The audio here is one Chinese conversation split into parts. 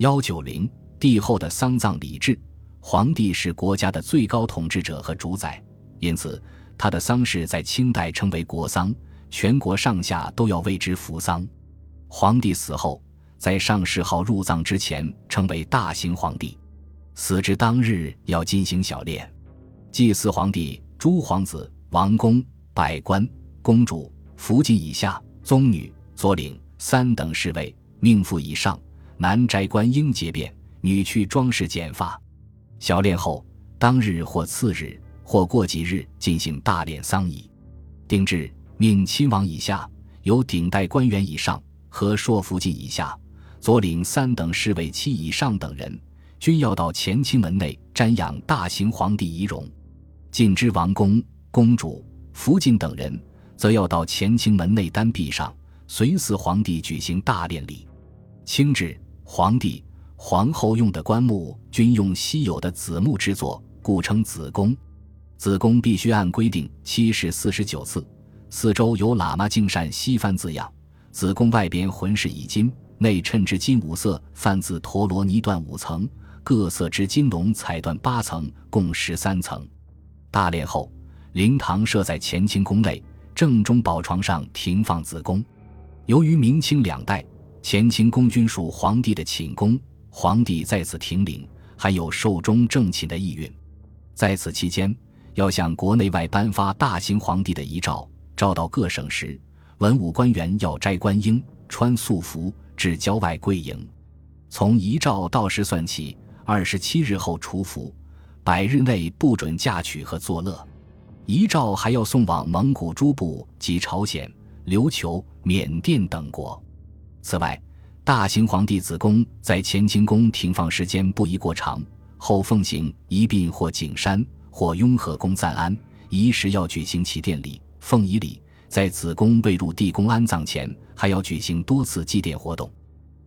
幺九零帝后的丧葬礼制，皇帝是国家的最高统治者和主宰，因此他的丧事在清代称为国丧，全国上下都要为之服丧。皇帝死后，在上谥号入葬之前称为大行皇帝，死之当日要进行小殓，祭祀皇帝、诸皇子、王公、百官、公主、福晋以下宗女、左领三等侍卫、命妇以上，男斋官应节便，女去装饰剪发。小殓后，当日或次日或过几日进行大殓丧仪。定制命亲王以下有顶戴官员以上。和硕福晋以下，左领三等侍卫七以上等人，均要到乾清门内瞻仰大行皇帝遗容；晋之王公、公主、福晋等人，则要到乾清门内丹壁上随祀皇帝举行大殓礼。清制，皇帝、皇后用的棺木均用稀有的紫木制作，故称紫宫。紫宫必须按规定七十四十九次，四周有喇嘛敬善西番字样。子宫外边浑是以金，内衬之金五色泛字陀罗尼缎五层，各色之金龙彩缎八层，共十三层。大殓后，灵堂设在乾清宫内，正中宝床上停放子宫。由于明清两代乾清宫均属皇帝的寝宫，皇帝在此停灵，还有寿终正寝的意蕴。在此期间，要向国内外颁发大行皇帝的遗诏，诏到各省时。文武官员要摘官缨，穿素服，至郊外跪迎。从遗诏到时算起，二十七日后除服，百日内不准嫁娶和作乐。遗诏还要送往蒙古诸部及朝鲜、琉球、缅甸等国。此外，大行皇帝子宫在乾清宫停放时间不宜过长，后奉行一并或景山或雍和宫暂安，仪时要举行起奠礼、奉仪礼。在子宫未入地宫安葬前，还要举行多次祭奠活动。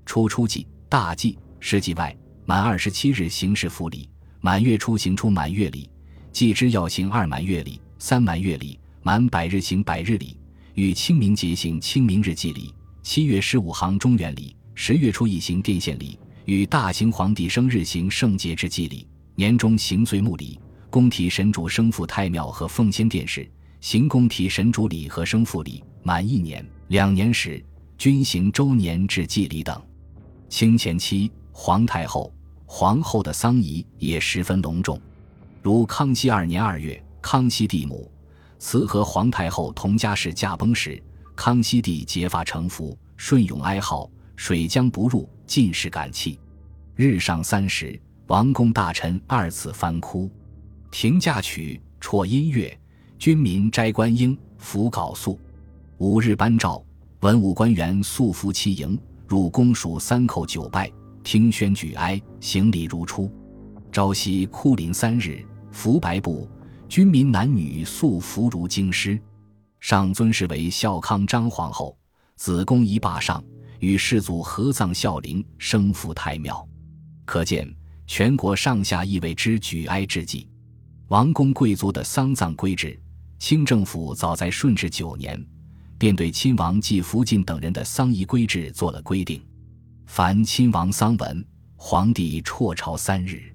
除初祭、大祭、十祭外，满二十七日行事复礼；满月初行出满月礼，祭之要行二满月礼、三满月礼；满百日行百日礼，与清明节行清明日祭礼；七月十五行中元礼，十月初一行奠献礼，与大行皇帝生日行圣节之祭礼；年中行岁暮礼，宫体神主生父太庙和奉先殿试。行宫体神主礼和生父礼，满一年、两年时均行周年制祭礼等。清前期，皇太后、皇后的丧仪也十分隆重。如康熙二年二月，康熙帝母慈和皇太后同家室驾崩时，康熙帝结发成服，顺永哀号，水浆不入，尽是感泣。日上三时，王公大臣二次翻哭，停驾曲，辍音乐。军民斋官缨，服缟素。五日颁诏，文武官员素服齐迎，入宫属三叩九拜，听宣举哀，行礼如初。朝夕哭临三日，服白布。军民男女素服如京师。上尊谥为孝康张皇后，子宫仪罢上，与世祖合葬孝陵，生父太庙。可见全国上下亦为之举哀之际。王公贵族的丧葬规制。清政府早在顺治九年，便对亲王及福晋等人的丧仪规制做了规定：凡亲王丧文，皇帝辍朝三日；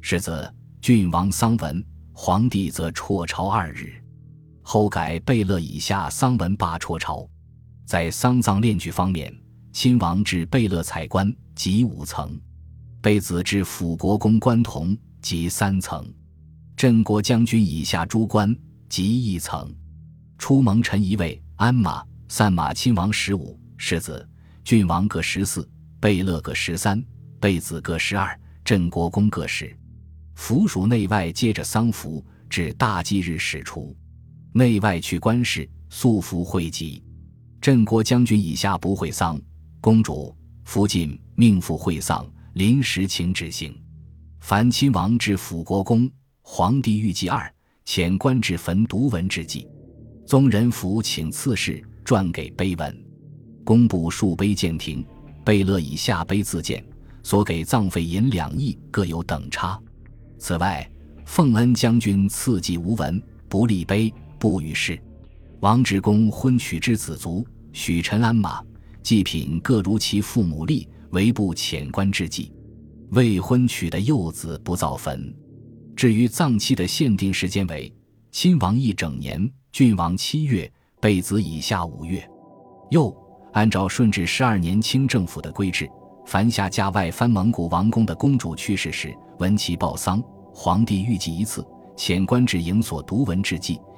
世则郡王丧文，皇帝则辍朝二日。后改贝勒以下丧文罢辍朝。在丧葬殓具方面，亲王至贝勒彩棺即五层，贝子至辅国公棺同即三层，镇国将军以下诸官。即一层，出蒙臣一位，鞍马、散马亲王十五，世子、郡王各十四，贝勒各十三，贝子各十二，镇国公各十。府属内外接着丧服，至大祭日始除。内外去官事，素服会集。镇国将军以下不会丧，公主、福晋命妇会丧，临时请旨行。凡亲王至辅国公，皇帝御祭二。遣官至坟读文之际，宗人府请赐事撰给碑文，工部数碑鉴庭，贝勒以下碑自建，所给葬费银两亿，各有等差。此外，奉恩将军赐祭无文，不立碑，不与世。王志公婚娶之子族，许陈鞍马，祭品各如其父母立，为不遣官之祭。未婚娶的幼子不造坟。至于葬期的限定时间为亲王一整年，郡王七月，备子以下五月。又按照顺治十二年清政府的规制，凡下嫁外藩蒙古王公的公主去世时，闻其报丧，皇帝御祭一次，遣官至营所读文致祭，